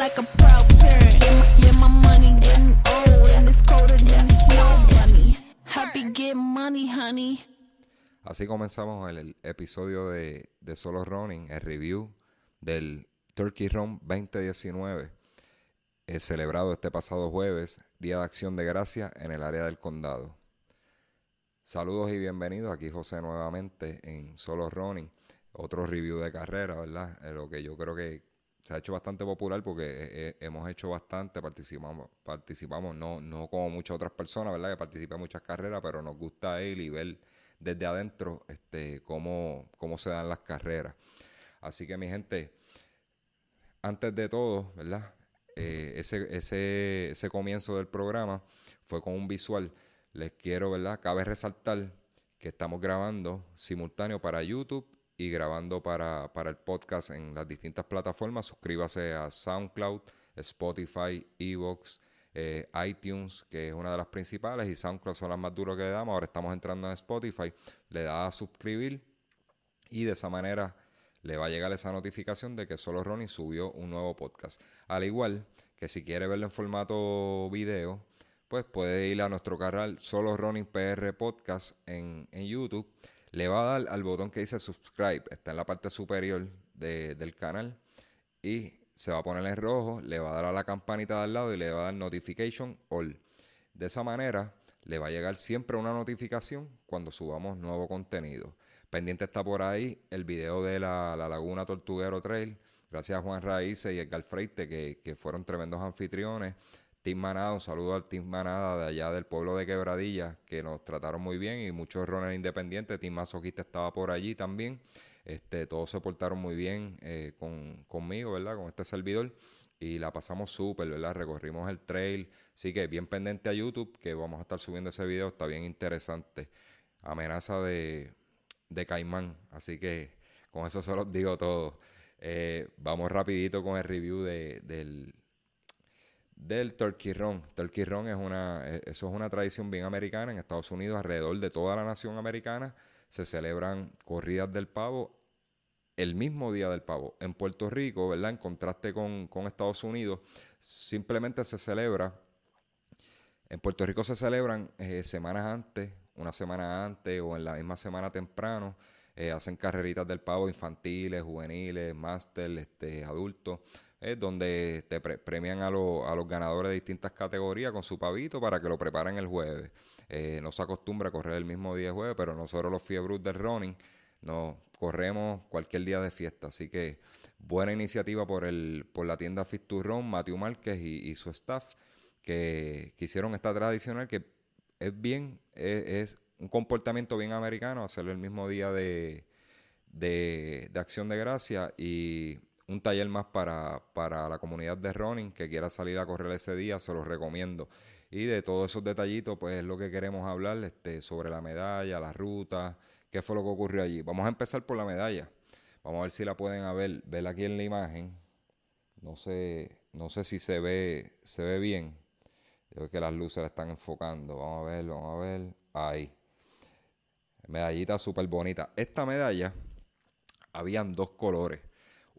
like a proud parent. My, money getting and it's snow. Happy money, honey. Así comenzamos el, episodio de, de, Solo Running, el review del Turkey Run 2019, eh, celebrado este pasado jueves, Día de Acción de Gracia en el área del condado. Saludos y bienvenidos, aquí José nuevamente en Solo Running, otro review de carrera, ¿verdad? Eh, lo que yo creo que se ha hecho bastante popular porque eh, hemos hecho bastante, participamos, participamos no, no como muchas otras personas, ¿verdad? Que participan en muchas carreras, pero nos gusta ir y ver desde adentro este, cómo, cómo se dan las carreras. Así que mi gente, antes de todo, ¿verdad? Eh, ese, ese, ese comienzo del programa fue con un visual. Les quiero, ¿verdad? Cabe resaltar que estamos grabando simultáneo para YouTube y grabando para, para el podcast en las distintas plataformas. Suscríbase a SoundCloud, Spotify, Evox, eh, iTunes, que es una de las principales, y SoundCloud son las más duras que le damos. Ahora estamos entrando en Spotify, le da a suscribir y de esa manera le va a llegar esa notificación de que Solo Ronnie subió un nuevo podcast. Al igual que si quiere verlo en formato video, pues puede ir a nuestro canal Solo Running PR Podcast en, en, YouTube. Le va a dar al botón que dice subscribe, está en la parte superior de, del canal y se va a poner en rojo, le va a dar a la campanita de al lado y le va a dar notification all. De esa manera le va a llegar siempre una notificación cuando subamos nuevo contenido. Pendiente está por ahí el video de la, Laguna Tortuguero Trail. Gracias a Juan Raíces y Edgar Freite, que, que fueron tremendos anfitriones. Team Manada, un saludo al Team Manada de allá del pueblo de Quebradilla, que nos trataron muy bien y muchos runners independientes. Team Masoquista estaba por allí también. Este, todos se portaron muy bien eh, con, conmigo, ¿verdad? Con este servidor. Y la pasamos súper, ¿verdad? Recorrimos el trail. Así que bien pendiente a YouTube, que vamos a estar subiendo ese video. Está bien interesante. Amenaza de, de caimán. Así que con eso se los digo todo. Eh, vamos rapidito con el review de, del, del Turkey Run. Turkey Run es una, eh, eso es una tradición bien americana en Estados Unidos, alrededor de toda la nación americana se celebran corridas del pavo el mismo día del pavo. En Puerto Rico, ¿verdad? En contraste con, Estados Unidos, simplemente se celebra, en Puerto Rico se celebran eh, semanas antes, una semana antes o en la misma semana temprano. Eh, hacen carreritas del pavo infantiles, juveniles, máster, este, adultos, eh, donde te premian a, a, los ganadores de distintas categorías con su pavito para que lo preparen el jueves. Eh, no se acostumbra a correr el mismo día de jueves, pero nosotros los fiebros del running nos corremos cualquier día de fiesta. Así que buena iniciativa por, el, por la tienda Fit to Run, Matthew Márquez y, su staff, que, hicieron esta tradicional que es bien, es, un comportamiento bien americano, hacerlo el mismo día de, de, Acción de Gracia y un taller más para, para la comunidad de running que quiera salir a correr ese día, se los recomiendo. Y de todos esos detallitos, pues es lo que queremos hablar este, sobre la medalla, la ruta, qué fue lo que ocurrió allí. Vamos a empezar por la medalla. Vamos a ver si la pueden ver, ver aquí en la imagen. No sé, no sé si se ve, se ve bien. Yo creo que las luces la están enfocando. Vamos a ver, vamos a ver. Ahí. Medallita súper bonita. Esta medalla, habían dos colores.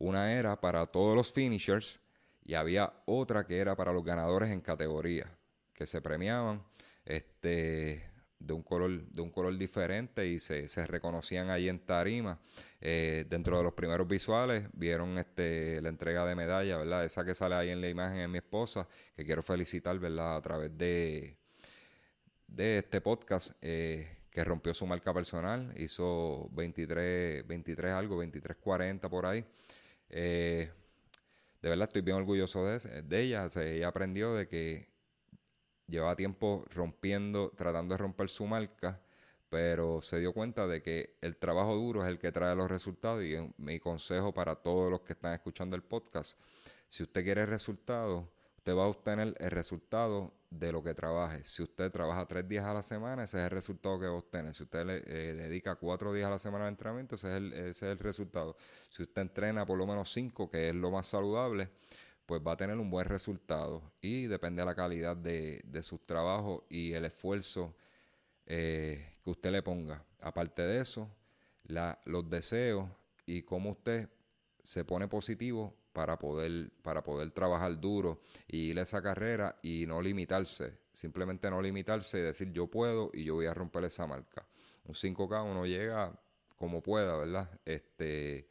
Una era para todos los finishers y había otra que era para los ganadores en categoría que se premiaban este, de, un color, de un color diferente y se, reconocían ahí en tarima. Eh, dentro de los primeros visuales vieron este, la entrega de medalla, ¿verdad? Esa que sale ahí en la imagen es mi esposa, que quiero felicitar, ¿verdad? A través de, de este podcast. Eh, que rompió su marca personal, hizo 23, 23 algo, 23, 40 por ahí. Eh, de verdad estoy bien orgulloso de, de ella. ella aprendió de que llevaba tiempo rompiendo, tratando de romper su marca, pero se dio cuenta de que el trabajo duro es el que trae los resultados y mi consejo para todos los que están escuchando el podcast, si usted quiere resultados, usted va a obtener el resultado de lo que trabaje. Si usted trabaja tres días a la semana, ese es el resultado que va a obtener. Si usted le eh, dedica cuatro días a la semana de entrenamiento, ese es, el, ese es el resultado. Si usted entrena por lo menos cinco, que es lo más saludable, pues va a tener un buen resultado y depende de la calidad de, de sus trabajos y el esfuerzo eh, que usted le ponga. Aparte de eso, la, los deseos y cómo usted se pone positivo para poder, para poder trabajar duro y ir a esa carrera y no limitarse, simplemente no limitarse y decir yo puedo y yo voy a romper esa marca. Un 5K uno llega como pueda, ¿verdad? Este,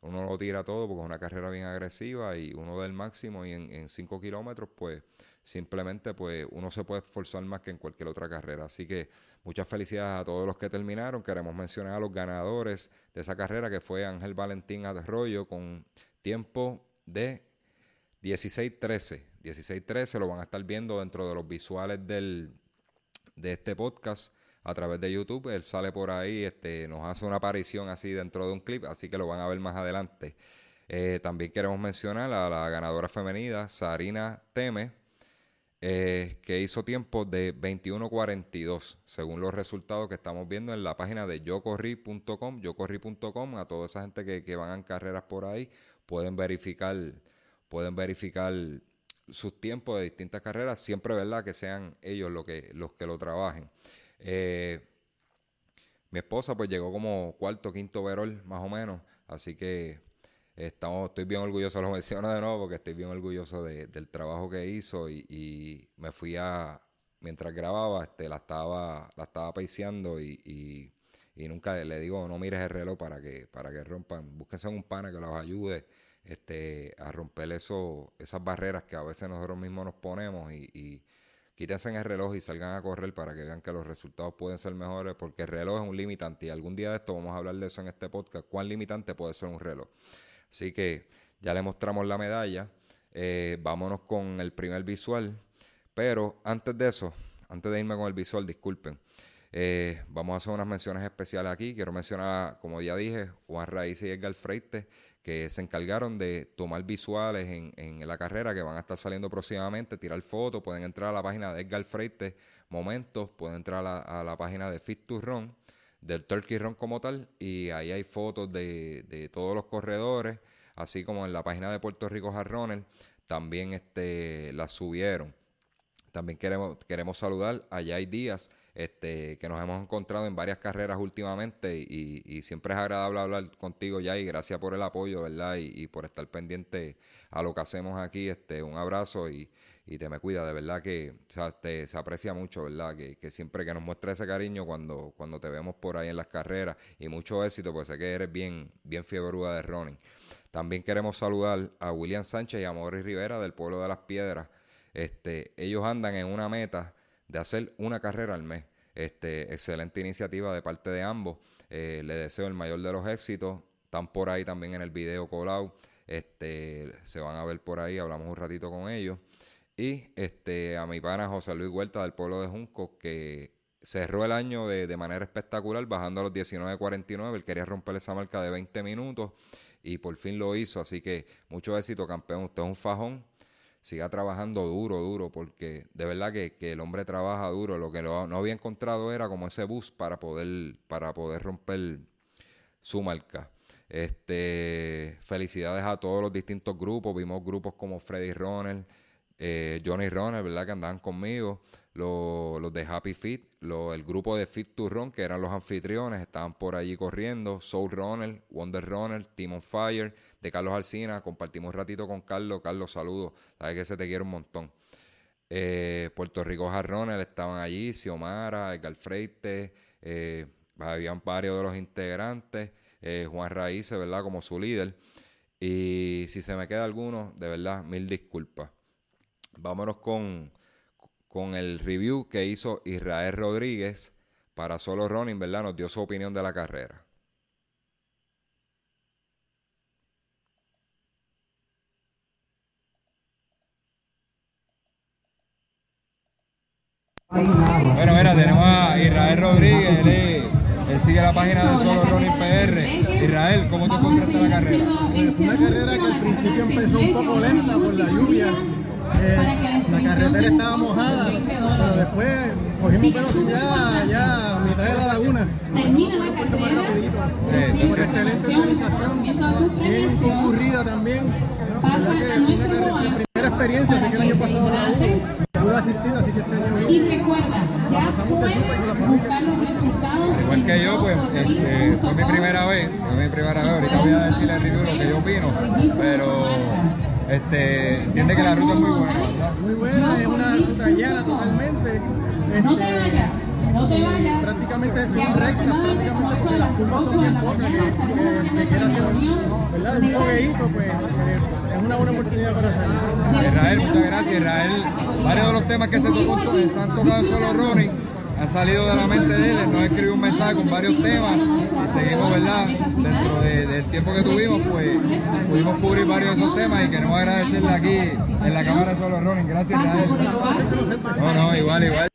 uno lo tira todo porque es una carrera bien agresiva y uno del máximo y en 5 kilómetros pues simplemente pues uno se puede esforzar más que en cualquier otra carrera. Así que muchas felicidades a todos los que terminaron. Queremos mencionar a los ganadores de esa carrera que fue Ángel Valentín Arroyo con tiempo de 16-13. 16-13 lo van a estar viendo dentro de los visuales del, de este podcast a través de YouTube. Él sale por ahí, este, nos hace una aparición así dentro de un clip, así que lo van a ver más adelante. Eh, también queremos mencionar a la ganadora femenina, Sarina Teme, eh, que hizo tiempo de 21.42, según los resultados que estamos viendo en la página de yocorri.com, yocorri.com, a toda esa gente que, que van en carreras por ahí, pueden verificar, pueden verificar sus tiempos de distintas carreras, siempre verdad que sean ellos los que, los que lo trabajen. Eh, mi esposa pues llegó como cuarto, quinto verol, más o menos. Así que estamos, estoy bien orgulloso, lo menciono de nuevo porque estoy bien orgulloso del trabajo que hizo y, me fui a, mientras grababa, este, la estaba, la estaba paiseando y, nunca le digo, no mires el reloj para que, para que rompan, búsquense un pana que los ayude este, a romper eso, esas barreras que a veces nosotros mismos nos ponemos y quítense en el reloj y salgan a correr para que vean que los resultados pueden ser mejores, porque el reloj es un limitante y algún día de esto vamos a hablar de eso en este podcast, cuán limitante puede ser un reloj. Así que ya le mostramos la medalla, eh, vámonos con el primer visual, pero antes de eso, antes de irme con el visual, disculpen, eh, vamos a hacer unas menciones especiales aquí. Quiero mencionar, como ya dije, Juan Raíz y Edgar Freite, que se encargaron de tomar visuales en, la carrera que van a estar saliendo próximamente, tirar fotos, pueden entrar a la página de Edgar Freite Momentos, pueden entrar a la, página de Fit to Run, del Turkey Run como tal, y ahí hay fotos de, todos los corredores, así como en la página de Puerto Rico Jarroner, también este, las subieron. También queremos, queremos saludar a Jay Díaz, este, que nos hemos encontrado en varias carreras últimamente y, siempre es agradable hablar contigo, ya y gracias por el apoyo, ¿verdad? Y, por estar pendiente a lo que hacemos aquí. Este, un abrazo y, te me cuida, de verdad que se aprecia mucho, ¿verdad? Que, siempre que nos muestra ese cariño cuando, cuando te vemos por ahí en las carreras y mucho éxito, pues sé que eres bien, bien fiebruda de running. También queremos saludar a William Sánchez y a Morris Rivera del pueblo de las Piedras. Este, ellos andan en una meta de hacer una carrera al mes. Este, excelente iniciativa de parte de ambos. Eh, le deseo el mayor de los éxitos. Están por ahí también en el video Colau. Este, se van a ver por ahí, hablamos un ratito con ellos. Y este, a mi pana José Luis Huerta del pueblo de Junco, que cerró el año de, de manera espectacular, bajando a los 19.49. Él quería romper esa marca de 20 minutos y por fin lo hizo. Así que mucho éxito, campeón. Usted es un fajón siga trabajando duro, duro, porque de verdad que, el hombre trabaja duro. Lo que no había encontrado era como ese bus para poder, para poder romper su marca. Este, felicidades a todos los distintos grupos. Vimos grupos como Freddy Ronald, eh, Johnny Runner, ¿verdad? Que andaban conmigo, los, de Happy Fit, el grupo de Fit to Run, que eran los anfitriones, estaban por allí corriendo, Soul Runner, Wonder Runner, Team on Fire, de Carlos Alcina, compartimos un ratito con Carlos, Carlos, saludos, sabes que se te quiere un montón. Eh, Puerto Rico Runner estaban allí, Xiomara, Edgar Freite, eh, habían varios de los integrantes, Juan Raíces, ¿verdad? Como su líder. Y si se me queda alguno, de verdad, mil disculpas. Vámonos con, con el review que hizo Israel Rodríguez para Solo Running, ¿verdad? Nos dio su opinión de la carrera. Bueno, mira, tenemos a Israel Rodríguez, él, sigue la página de Solo Running PR. Israel, ¿cómo te encontraste la carrera? Una carrera que al principio empezó un poco lenta por la lluvia, eh, la carretera estaba mojada, pero después cogimos velocidad ya a mitad de la laguna. Termina la por excelente 8 son de bien la pocas, mañana que, estaremos que, haciendo que quiera hacer reunión ¿verdad? un fogueíto, pues eh, es una buena oportunidad para hacerlo. Israel, muchas gracias. Israel, varios de los temas que se, tocó, se han tocado en solo running han salido de la mente de él. Nos escribió un mensaje con varios temas y seguimos, ¿verdad? Dentro de- del tiempo que tuvimos, pues pudimos cubrir varios de esos temas y queremos agradecerle aquí en la cámara solo running. Gracias, Israel. No, no, igual, igual.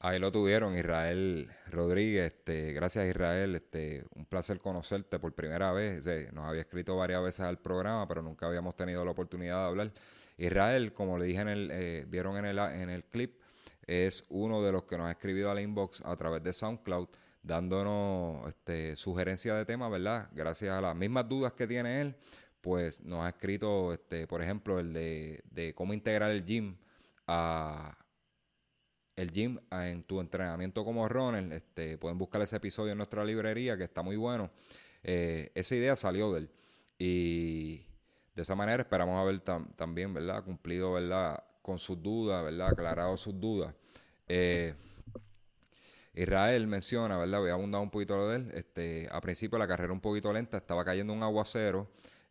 Ahí lo tuvieron, Israel Rodríguez. Este, gracias, Israel. Este, un placer conocerte por primera vez. Nos había escrito varias veces al programa, pero nunca habíamos tenido la oportunidad de hablar. Israel, como le dije en el, eh, vieron en el, en el clip, es uno de los que nos ha escrito al inbox a través de SoundCloud, dándonos este, sugerencias de temas, ¿verdad? Gracias a las mismas dudas que tiene él, pues nos ha escrito, este, por ejemplo, el de cómo integrar el gym a, el gym a- en tu entrenamiento como runner. Este, pueden buscar ese episodio en nuestra librería que está muy bueno. Eh, esa idea salió de él. Y de esa manera esperamos haber tam- también, ¿verdad? Cumplido, ¿verdad? Con sus dudas, ¿verdad? Aclarado sus dudas. Eh, Israel menciona, ¿verdad? Voy a abundar un poquito de él. Este, a principio la carrera un poquito lenta, estaba cayendo un aguacero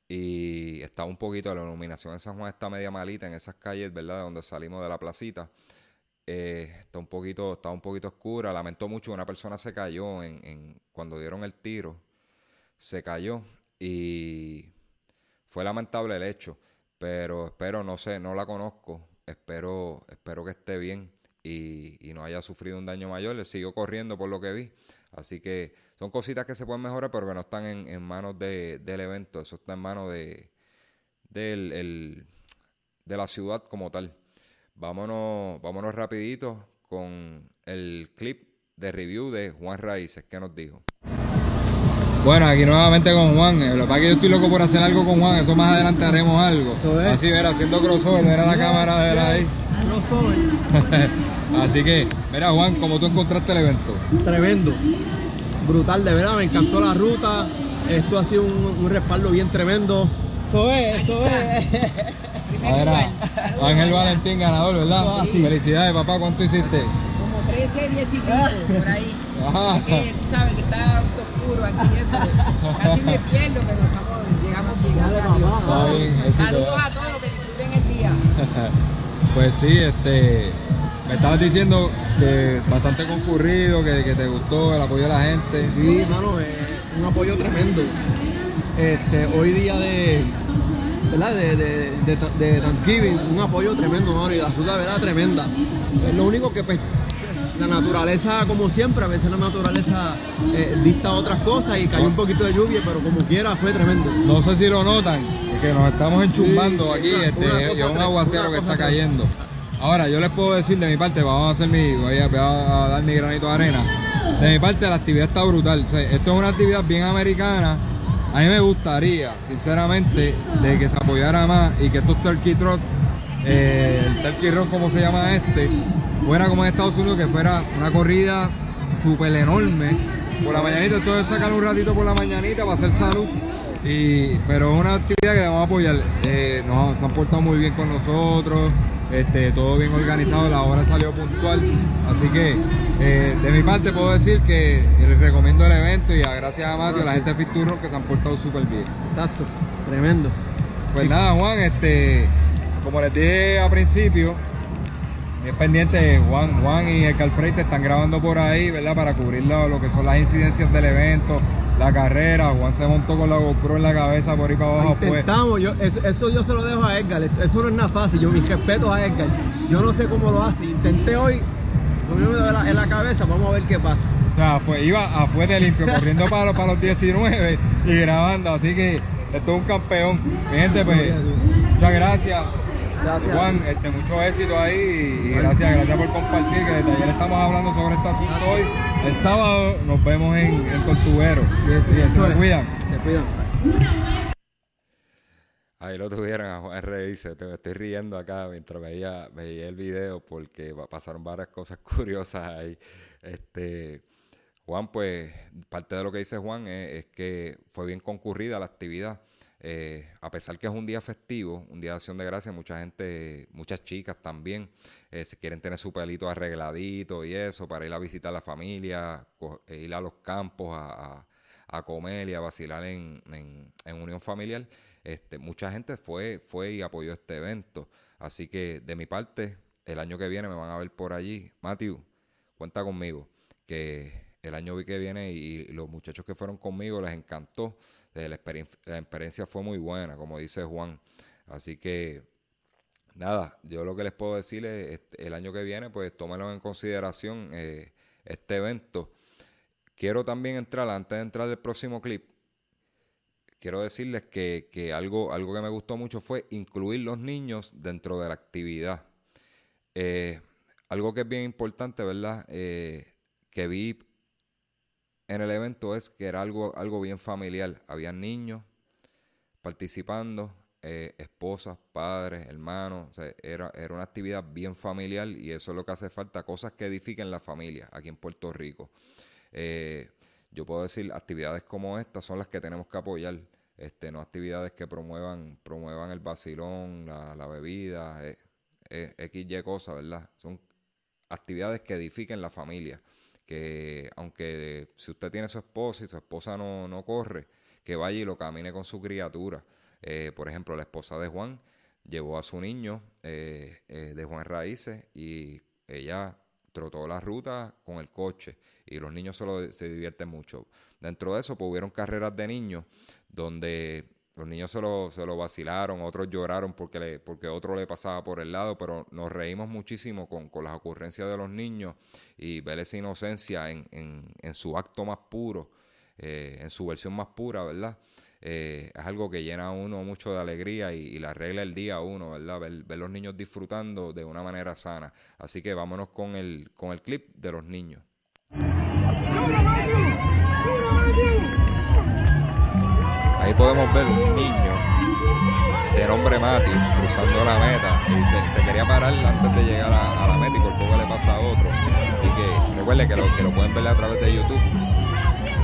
y estaba un poquito, la iluminación en San Juan está media malita en esas calles, ¿verdad? De donde salimos de la placita. Eh, está un poquito, está un poquito oscura. Lamentó mucho, una persona se cayó en, en- cuando dieron el tiro. Se cayó y fue lamentable el hecho. Pero espero, no sé, no la conozco. Espero, espero que esté bien y, y no haya sufrido un daño mayor. Le siguió corriendo por lo que vi. Así que son cositas que se pueden mejorar, pero que no están en, manos de- del evento. Eso está en manos de, del, el- de la ciudad como tal. Vámonos, vámonos rapidito con el clip de review de Juan Raíces. ¿Qué nos dijo? Bueno, aquí nuevamente con Juan. Eh, Lo que pasa es que yo estoy loco por hacer algo con Juan. Eso más adelante haremos algo. Así, ver, haciendo crossover, ver a la cámara de la ahí. Así que, mira Juan, ¿cómo tú encontraste el evento? Tremendo, brutal, de verdad, me encantó la ruta. Esto ha sido un, un respaldo bien tremendo. Eso es, eso es. Ángel Valentín, ganador, ¿verdad? Así. Felicidades, papá. ¿Cuánto hiciste? como 13, 10 y pico, por ahí. Ajá. Es que tú sabes que está oscuro aquí eso. Casi me pierdo, pero estamos, llegamos bien. Éxito. Saludos a todos, que disfruten el día. Pues sí, este, me estabas diciendo que bastante concurrido, que, que te gustó el apoyo de la gente. Sí, mano, eh, un apoyo tremendo. Este, hoy día de, ¿verdad? De, de, de, de Thanksgiving, un apoyo tremendo, mano, y la ruta de verdad tremenda. Es lo único que pues la naturaleza, como siempre, a veces la naturaleza eh, dicta otras cosas y cayó un poquito de lluvia, pero como quiera fue tremendo. No sé si lo notan, que nos estamos enchumbando Sí, aquí, una- este, una y es un aguacero que está cayendo. Ahora, yo les puedo decir de mi parte, vamos a hacer mi, voy a, voy a dar mi granito de arena. De mi parte, la actividad está brutal. O sea, esto es una actividad bien americana. A mí me gustaría, sinceramente, de que se apoyara más y que estos Turkey Trot, eh, el Turkey Run, como se llama este, fuera como en Estados Unidos, que fuera una corrida súper enorme por la mañanita. Entonces, sacar un ratito por la mañanita para hacer salud. Y, pero es una actividad que debemos apoyar. Eh, nos, se han portado muy bien con nosotros, este, todo bien organizado, la hora salió puntual. Así que eh, de mi parte puedo decir que les recomiendo el evento y a gracias a Mateo, a la gente de Fiturro que se han portado súper bien. Exacto, tremendo. Pues nada, Juan, este, como les dije al principio, bien pendiente, Juan, Juan y el Calfrey te están grabando por ahí, ¿verdad? Para cubrir lo, lo que son las incidencias del evento, la carrera. Juan se montó con la GoPro en la cabeza por ahí para abajo, pues. Intentamos, yo, eso, eso yo se lo dejo a Edgar, eso no es nada fácil, yo mis respetos a Edgar, yo no sé cómo lo hace, intenté hoy, en la, en la cabeza, vamos a ver qué pasa. O sea, fue, iba a fuerte limpio, corriendo para, los- para los 19 y grabando, así que esto es un campeón. Mi gente, pues, muchas gracias. Gracias. Juan, este, mucho éxito ahí y, y gracias, gracias por compartir, que desde ayer estamos hablando sobre este asunto hoy. El sábado nos vemos en, en Tortuguero. Sí, sí, se cuidan. Te cuidan. Ahí lo tuvieron a Juan Reíce, te me estoy riendo acá mientras veía, veía el video porque pa- pasaron varias cosas curiosas ahí. Este, Juan, pues parte de lo que dice Juan es, que fue bien concurrida la actividad. Eh, a pesar que es un día festivo, un día de acción de gracia, mucha gente, muchas chicas también eh, se quieren tener su pelito arregladito y eso para ir a visitar a la familia, eh, ir a los campos a, a- comer y a vacilar en unión familiar. Este, mucha gente fue, fue y apoyó este evento. Así que de mi parte, el año que viene me van a ver por allí. Matthew, cuenta conmigo, que el año que viene y los muchachos que fueron conmigo les encantó. Eh, La experiencia, fue muy buena, como dice Juan. Así que, nada, yo lo que les puedo decir es, este, el año que viene, pues tómenlo en consideración eh, este evento. Quiero también entrar, antes de entrar al próximo clip, quiero decirles que, algo, algo que me gustó mucho fue incluir los niños dentro de la actividad. Eh, algo que es bien importante, ¿verdad? Que vi en el evento es que era algo, algo bien familiar. Había niños participando, eh, esposas, padres, hermanos. era, era una actividad bien familiar y eso es lo que hace falta, cosas que edifiquen la familia aquí en Puerto Rico. Eh, yo puedo decir, actividades como estas son las que tenemos que apoyar. Este, no actividades que promuevan, promuevan el vacilón, la, la bebida, eh, eh, XY cosas, ¿verdad? Son actividades que edifiquen la familia. Que aunque si usted tiene su esposa y su esposa no, no corre, que vaya y lo camine con su criatura. Eh, por ejemplo, la esposa de Juan llevó a su niño eh, eh, de Juan Raíces y ella trotó la ruta con el coche y los niños se, lo- se divierten mucho. Dentro de eso, pues hubieron carreras de niños donde los niños se lo, se lo vacilaron, otros lloraron porque, le, porque otro le pasaba por el lado, pero nos reímos muchísimo con, con las ocurrencias de los niños y ver esa inocencia en, en, en su acto más puro, eh, en su versión más pura, ¿verdad? Eh, es algo que llena a uno mucho de alegría y, y le arregla el día a uno, ¿verdad? Ver, ver los niños disfrutando de una manera sana. Así que vámonos con el, con el clip de los niños. Ahí podemos ver un niño de nombre Mati cruzando la meta y se, quería parar antes de llegar a, la meta y por poco le pasa a otro. Así que recuerden que lo, pueden ver a través de YouTube.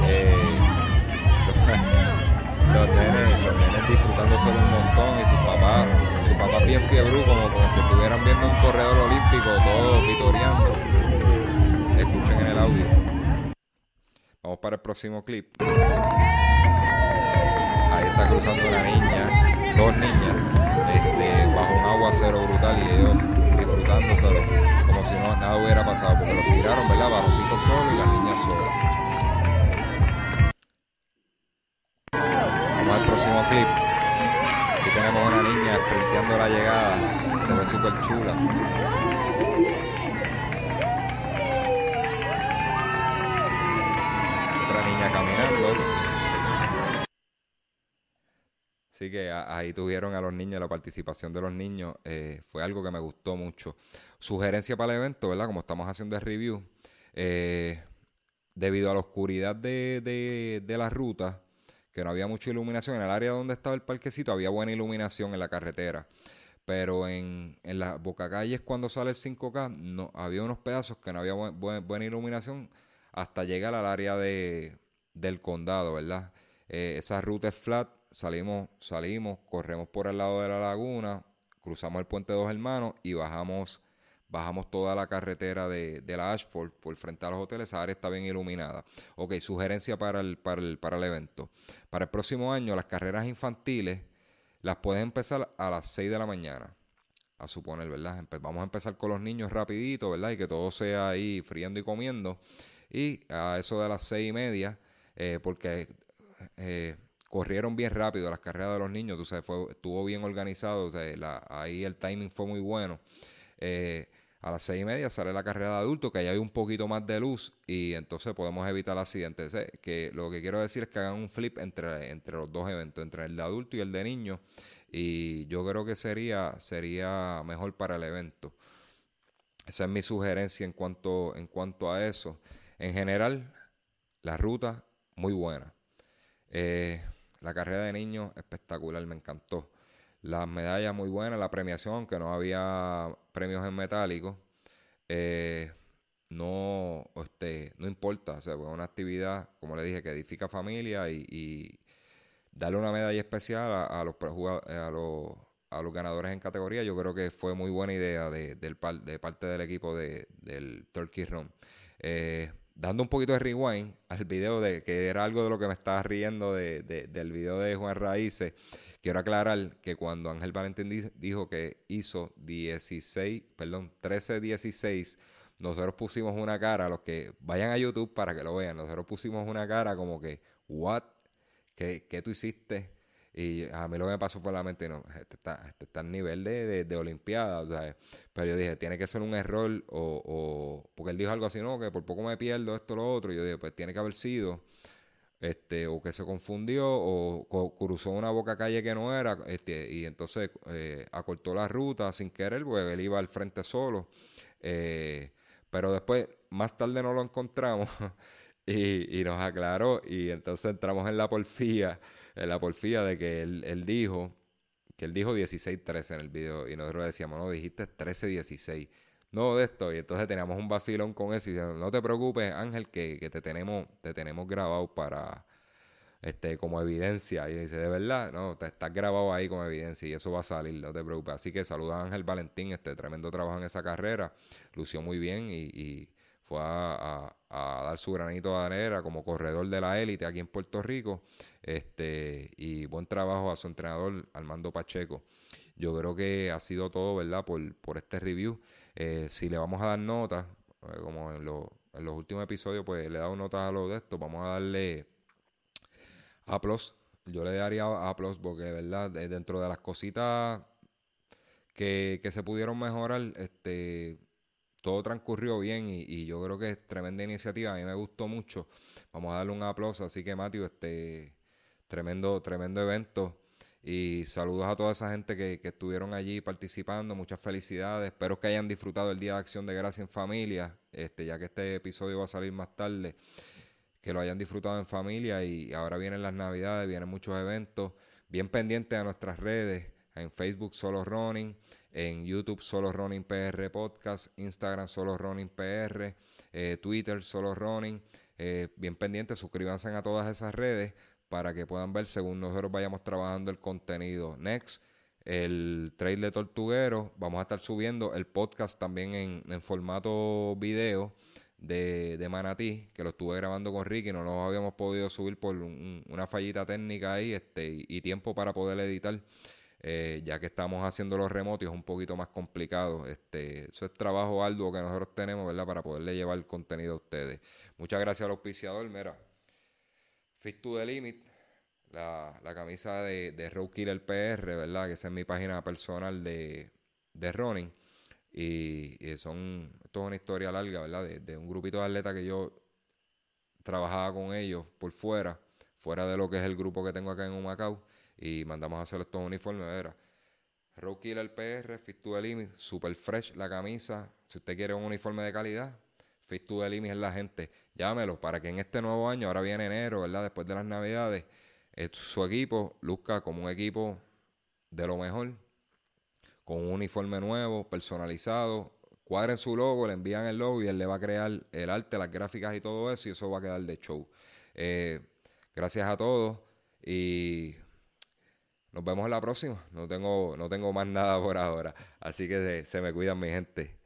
Eh, los, nenes, los nenes disfrutándoselo un montón y sus papás, sus papás bien fiebrú como, como si estuvieran viendo un corredor olímpico, todos vitoreando. Escuchen en el audio. Vamos para el próximo clip. Cruzando una niña, dos niñas, este, bajo un aguacero brutal y ellos disfrutándoselo como si nada hubiera pasado, porque los tiraron, ¿verdad? Varoncitos solos y las niñas solas. Vamos al próximo clip. Aquí tenemos una niña sprinteando la llegada. Se ve súper chula. Otra niña caminando. Así que ahí tuvieron a los niños, la participación de los niños eh, fue algo que me gustó mucho. Sugerencia para el evento, ¿verdad? Como estamos haciendo el review, eh, debido a la oscuridad de, de, de la ruta, que no había mucha iluminación, en el área donde estaba el parquecito había buena iluminación en la carretera. Pero en, en las bocacalles cuando sale el 5K no, había unos pedazos que no había buen- buen- buena iluminación hasta llegar al área de, del condado, ¿verdad? Eh, esa ruta es flat, salimos, salimos, corremos por el lado de la laguna, cruzamos el puente Dos Hermanos y bajamos, bajamos toda la carretera de, de la Ashford por frente a los hoteles, esa área está bien iluminada. Ok, sugerencia para el, para el, para el evento. Para el próximo año, las carreras infantiles las puedes empezar a las 6 de la mañana. A suponer, ¿verdad? Vamos a empezar con los niños rapidito, ¿verdad? Y que todo sea ahí friendo y comiendo. Y a eso de las seis y media, eh, porque eh, corrieron bien rápido las carreras de los niños, tú sabes, fue, estuvo bien organizado, o sea, ahí el timing fue muy bueno. Eh, a las seis y media sale la carrera de adultos, que ahí hay un poquito más de luz y entonces podemos evitar accidentes. Eh, Que lo que quiero decir es que hagan un flip entre, entre los dos eventos, entre el de adulto y el de niños. Y yo creo que sería, sería mejor para el evento. Esa es mi sugerencia en cuanto, en cuanto a eso. En general, la ruta muy buena. Eh, la carrera de niños espectacular, me encantó. Las medallas muy buenas, la premiación, aunque no había premios en metálico. Eh, no, este, no importa, o sea, pues es una actividad, como le dije, que edifica familia y, darle una medalla especial a, a los, prejugad- a, los, a los ganadores en categoría, yo creo que fue muy buena idea de, par- de parte del equipo de, del Turkey Run. Eh, dando un poquito de rewind al video de que era algo de lo que me estaba riendo de, de- del video de Juan Raíces, quiero aclarar que cuando Ángel Valentín di- dijo que hizo 16, perdón, 13-16, nosotros pusimos una cara, los que vayan a YouTube para que lo vean, nosotros pusimos una cara como que, ¿what? ¿Qué, qué tú hiciste? Y a mí lo que me pasó fue la mente, no, este está, este está al nivel de, de, de Olimpiada, o sea, pero yo dije, tiene que ser un error, o, o- porque él dijo algo así, no, que por poco me pierdo esto, lo otro, y yo dije, pues tiene que haber sido, este, o que se confundió, o cruzó una boca calle que no era, este, y entonces eh, acortó la ruta sin querer, porque él iba al frente solo, eh, pero después, más tarde no lo encontramos, y, nos aclaró, y entonces entramos en la porfía, en la porfía de que él, él dijo, que él dijo 16-13 en el video, y nosotros decíamos, no, dijiste 13-16. No de esto, y entonces teníamos un vacilón con eso, y decíamos, no te preocupes, Ángel, que, que te tenemos, te tenemos grabado para este, como evidencia. Y dice, de verdad, no, te estás grabado ahí como evidencia y eso va a salir, no te preocupes. Así que saluda a Ángel Valentín, este tremendo trabajo en esa carrera, lució muy bien y fue a, a- dar su granito de arena como corredor de la élite aquí en Puerto Rico. Este, y buen trabajo a su entrenador Armando Pacheco. Yo creo que ha sido todo, ¿verdad? Por, por este review. Eh, si le vamos a dar notas, eh, como en, lo- en los últimos episodios, pues le he dado notas a lo de esto, vamos a darle A. Yo le daría A porque, verdad, de- dentro de las cositas que, que se pudieron mejorar, este, todo transcurrió bien y, yo creo que es tremenda iniciativa. A mí me gustó mucho. Vamos a darle un aplauso. Así que, Matthew, este, tremendo, tremendo evento. Y saludos a toda esa gente que, que estuvieron allí participando. Muchas felicidades. Espero que hayan disfrutado el Día de Acción de Gracia en familia. Este, ya que este episodio va a salir más tarde que lo hayan disfrutado en familia y ahora vienen las navidades, vienen muchos eventos, bien pendientes a nuestras redes, en Facebook Solo Running, en YouTube Solo Running PR Podcast, Instagram Solo Running PR, eh, Twitter Solo Running, eh, bien pendientes, suscríbanse a todas esas redes para que puedan ver según nosotros vayamos trabajando el contenido. Next, el trail de Tortuguero, vamos a estar subiendo el podcast también en, formato video de, de Manatí, que lo estuve grabando con Ricky, no lo habíamos podido subir por un- una fallita técnica ahí este, y, y tiempo para poder editar, eh, ya que estamos haciendo los remotos es un poquito más complicado. Este, eso es trabajo arduo que nosotros tenemos, ¿verdad? Para poderle llevar el contenido a ustedes. Muchas gracias al auspiciador, mira. Fit to the Limit, la, la camisa de, de Killer PR, ¿verdad? Que esa es mi página personal de, de running. Y, y son, esto es una historia larga, ¿verdad? De, de un grupito de atletas que yo trabajaba con ellos por fuera, fuera de lo que es el grupo que tengo acá en Humacao, y mandamos a hacer estos uniformes, era Road Killer PR, Fit to the Limit, super fresh la camisa, si usted quiere un uniforme de calidad, Fit to the Limit es la gente, llámelo para que en este nuevo año, ahora viene enero, ¿verdad? Después de las navidades, eh, su equipo luzca como un equipo de lo mejor, con un uniforme nuevo, personalizado. Cuadren su logo, le envían el logo y él le va a crear el arte, las gráficas y todo eso, y eso va a quedar de show. Eh, gracias a todos y nos vemos en la próxima. No tengo, no tengo más nada por ahora. Así que se, se me cuidan mi gente.